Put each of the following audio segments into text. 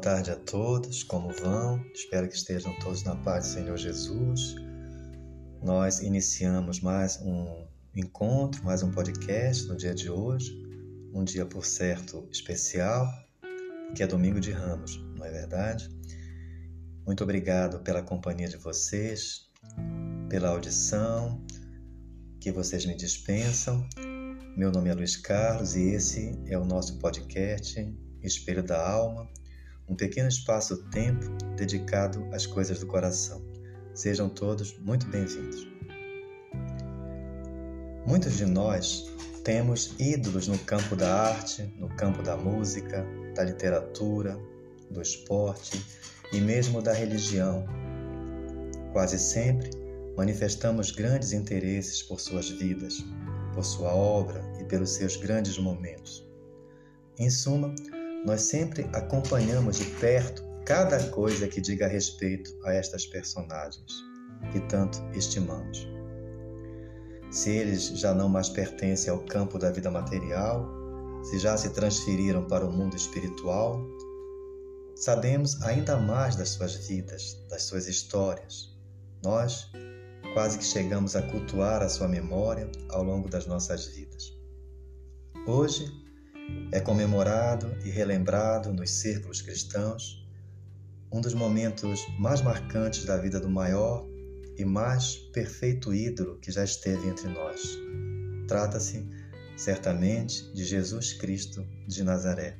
tarde a todos, como vão? Espero que estejam todos na paz do Senhor Jesus. Nós iniciamos mais um encontro, mais um podcast no dia de hoje, um dia, por certo, especial, que é domingo de Ramos, não é verdade? Muito obrigado pela companhia de vocês, pela audição que vocês me dispensam. Meu nome é Luiz Carlos e esse é o nosso podcast Espelho da Alma um pequeno espaço-tempo dedicado às coisas do coração. Sejam todos muito bem-vindos. Muitos de nós temos ídolos no campo da arte, no campo da música, da literatura, do esporte e mesmo da religião. Quase sempre manifestamos grandes interesses por suas vidas, por sua obra e pelos seus grandes momentos. Em suma, nós sempre acompanhamos de perto cada coisa que diga respeito a estas personagens que tanto estimamos. Se eles já não mais pertencem ao campo da vida material, se já se transferiram para o mundo espiritual, sabemos ainda mais das suas vidas, das suas histórias. Nós quase que chegamos a cultuar a sua memória ao longo das nossas vidas. Hoje, é comemorado e relembrado nos círculos cristãos um dos momentos mais marcantes da vida do maior e mais perfeito ídolo que já esteve entre nós. Trata-se, certamente, de Jesus Cristo de Nazaré.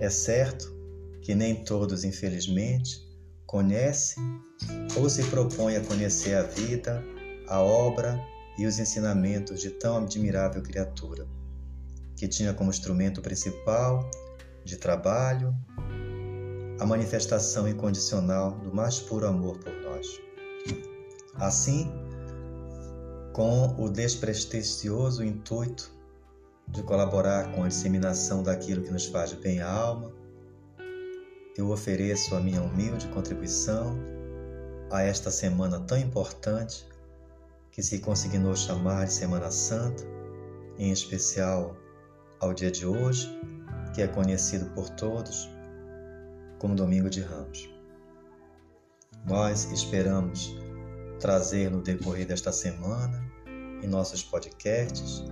É certo que nem todos, infelizmente, conhecem ou se propõem a conhecer a vida, a obra e os ensinamentos de tão admirável criatura que tinha como instrumento principal de trabalho a manifestação incondicional do mais puro amor por nós. Assim, com o despresticioso intuito de colaborar com a disseminação daquilo que nos faz bem à alma, eu ofereço a minha humilde contribuição a esta semana tão importante que se consignou chamar de Semana Santa, em especial ao dia de hoje, que é conhecido por todos como Domingo de Ramos. Nós esperamos trazer no decorrer desta semana, em nossos podcasts,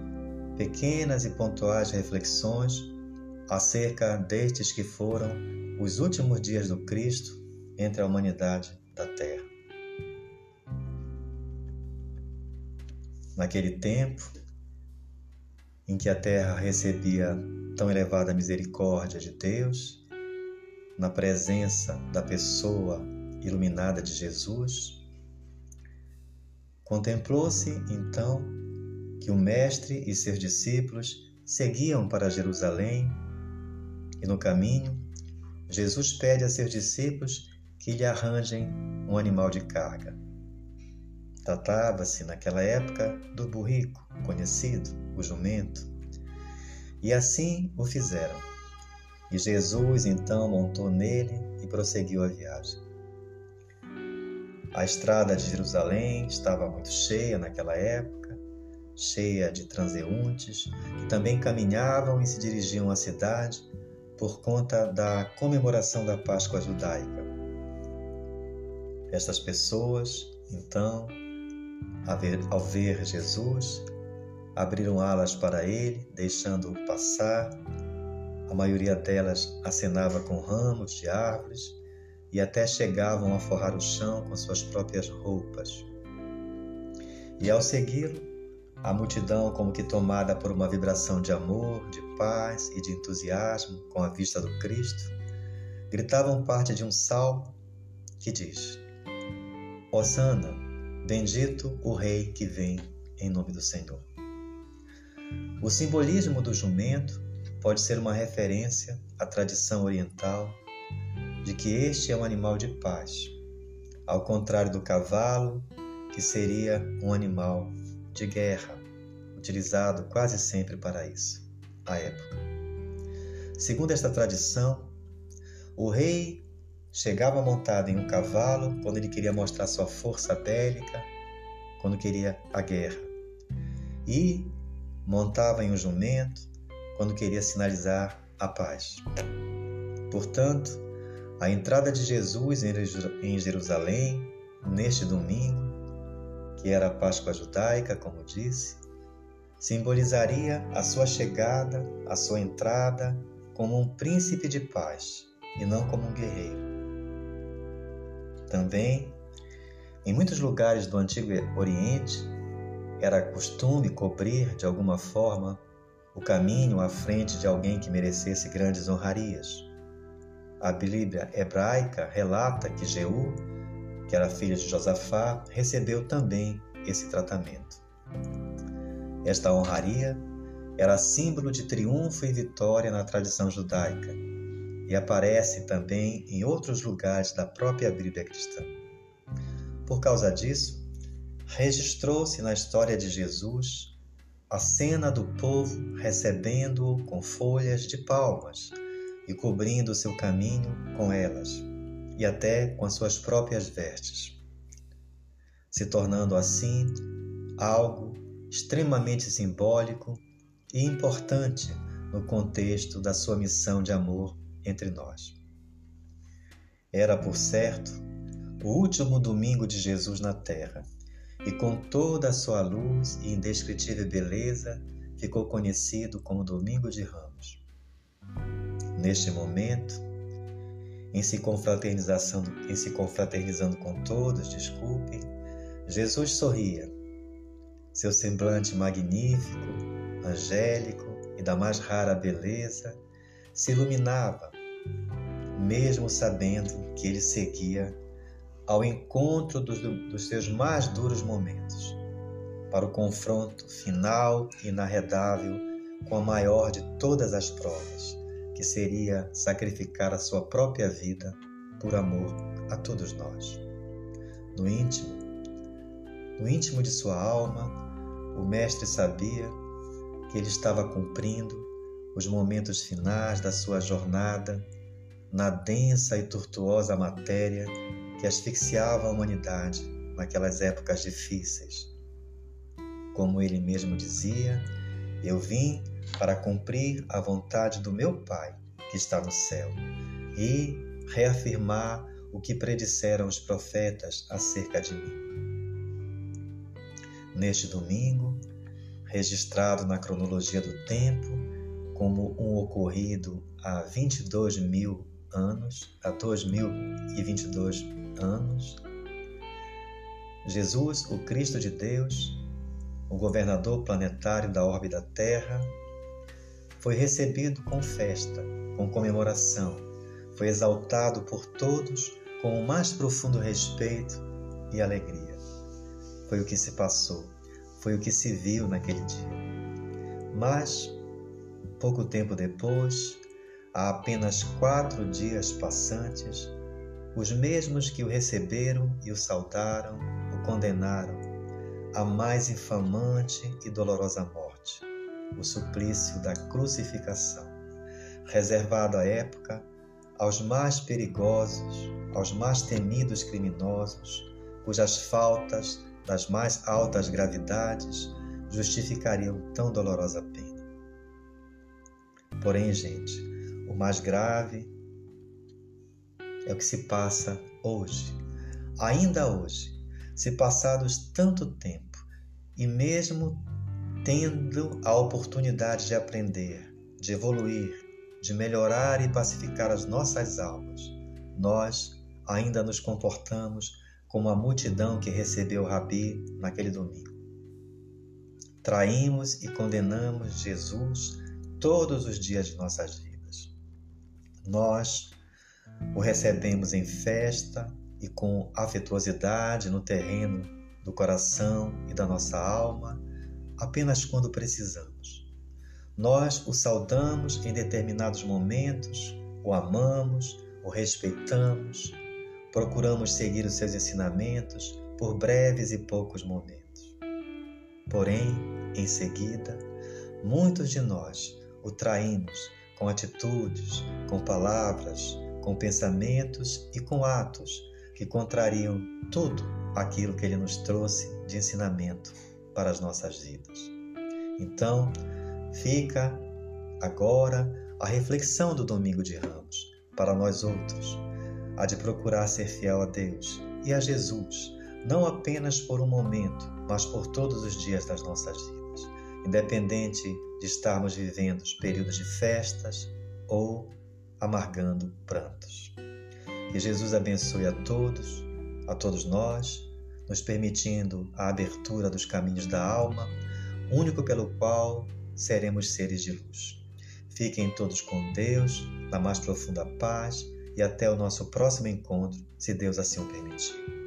pequenas e pontuais reflexões acerca destes que foram os últimos dias do Cristo entre a humanidade da Terra. Naquele tempo, em que a terra recebia tão elevada misericórdia de Deus, na presença da pessoa iluminada de Jesus, contemplou-se então que o Mestre e seus discípulos seguiam para Jerusalém e no caminho Jesus pede a seus discípulos que lhe arranjem um animal de carga. Tratava-se naquela época do burrico, conhecido, o jumento. E assim o fizeram. E Jesus então montou nele e prosseguiu a viagem. A estrada de Jerusalém estava muito cheia naquela época, cheia de transeuntes que também caminhavam e se dirigiam à cidade por conta da comemoração da Páscoa judaica. Estas pessoas, então, ao ver Jesus, abriram alas para ele, deixando-o passar. A maioria delas acenava com ramos de árvores e até chegavam a forrar o chão com suas próprias roupas. E ao segui-lo, a multidão, como que tomada por uma vibração de amor, de paz e de entusiasmo com a vista do Cristo, gritavam parte de um salmo que diz: Osana, bendito o Rei que vem em nome do Senhor. O simbolismo do jumento pode ser uma referência à tradição oriental de que este é um animal de paz, ao contrário do cavalo, que seria um animal de guerra, utilizado quase sempre para isso, à época. Segundo esta tradição, o rei chegava montado em um cavalo quando ele queria mostrar sua força bélica, quando queria a guerra. E montava em um jumento quando queria sinalizar a paz. Portanto, a entrada de Jesus em Jerusalém, neste domingo, que era a Páscoa judaica, como disse, simbolizaria a sua chegada, a sua entrada como um príncipe de paz e não como um guerreiro. Também, em muitos lugares do Antigo Oriente, era costume cobrir de alguma forma o caminho à frente de alguém que merecesse grandes honrarias. A Bíblia hebraica relata que Jeú, que era filho de Josafá, recebeu também esse tratamento. Esta honraria era símbolo de triunfo e vitória na tradição judaica e aparece também em outros lugares da própria Bíblia cristã. Por causa disso, registrou-se na história de Jesus a cena do povo recebendo-o com folhas de palmas e cobrindo seu caminho com elas, e até com as suas próprias vestes, se tornando assim algo extremamente simbólico e importante no contexto da sua missão de amor entre nós. Era, por certo, o último domingo de Jesus na terra e com toda a sua luz e indescritível beleza ficou conhecido como Domingo de Ramos. Neste momento, em se, confraternizando, em se confraternizando com todos, desculpe, Jesus sorria. Seu semblante magnífico, angélico e da mais rara beleza se iluminava, mesmo sabendo que ele seguia ao encontro dos, dos seus mais duros momentos, para o confronto final e inarredável com a maior de todas as provas, que seria sacrificar a sua própria vida por amor a todos nós. No íntimo, no íntimo de sua alma, o Mestre sabia que ele estava cumprindo os momentos finais da sua jornada na densa e tortuosa matéria que asfixiava a humanidade naquelas épocas difíceis. Como ele mesmo dizia, eu vim para cumprir a vontade do meu Pai que está no céu e reafirmar o que predisseram os profetas acerca de mim. Neste domingo, registrado na cronologia do tempo como um ocorrido há 22 mil anos, há 2022 anos, Jesus, o Cristo de Deus, o governador planetário da órbita Terra, foi recebido com festa, com comemoração, foi exaltado por todos com o mais profundo respeito e alegria. Foi o que se passou, foi o que se viu naquele dia. Mas, pouco tempo depois, há apenas quatro dias passantes, os mesmos que o receberam e o saudaram, o condenaram à mais infamante e dolorosa morte, o suplício da crucificação, reservado à época aos mais perigosos, aos mais temidos criminosos, cujas faltas das mais altas gravidades justificariam tão dolorosa pena. Porém, gente, o mais grave é o que se passa hoje. Ainda hoje, se passados tanto tempo e mesmo tendo a oportunidade de aprender, de evoluir, de melhorar e pacificar as nossas almas, nós ainda nos comportamos como a multidão que recebeu o Rabi naquele domingo. Traímos e condenamos Jesus todos os dias de nossas vidas. Nós o recebemos em festa e com afetuosidade no terreno do coração e da nossa alma, apenas quando precisamos. Nós o saudamos em determinados momentos, o amamos, o respeitamos, procuramos seguir os seus ensinamentos por breves e poucos momentos. Porém, em seguida, muitos de nós o traímos com atitudes, com palavras, com pensamentos e com atos que contrariam tudo aquilo que ele nos trouxe de ensinamento para as nossas vidas. Então, fica agora a reflexão do domingo de Ramos. para nós outros, a de procurar ser fiel a Deus e a Jesus, não apenas por um momento, mas por todos os dias das nossas vidas, independente de estarmos vivendo períodos de festas ou amargando prantos. Que Jesus abençoe a todos, a todos nós, nos permitindo a abertura dos caminhos da alma, único pelo qual seremos seres de luz. Fiquem todos com Deus, na mais profunda paz e até o nosso próximo encontro, se Deus assim o permitir.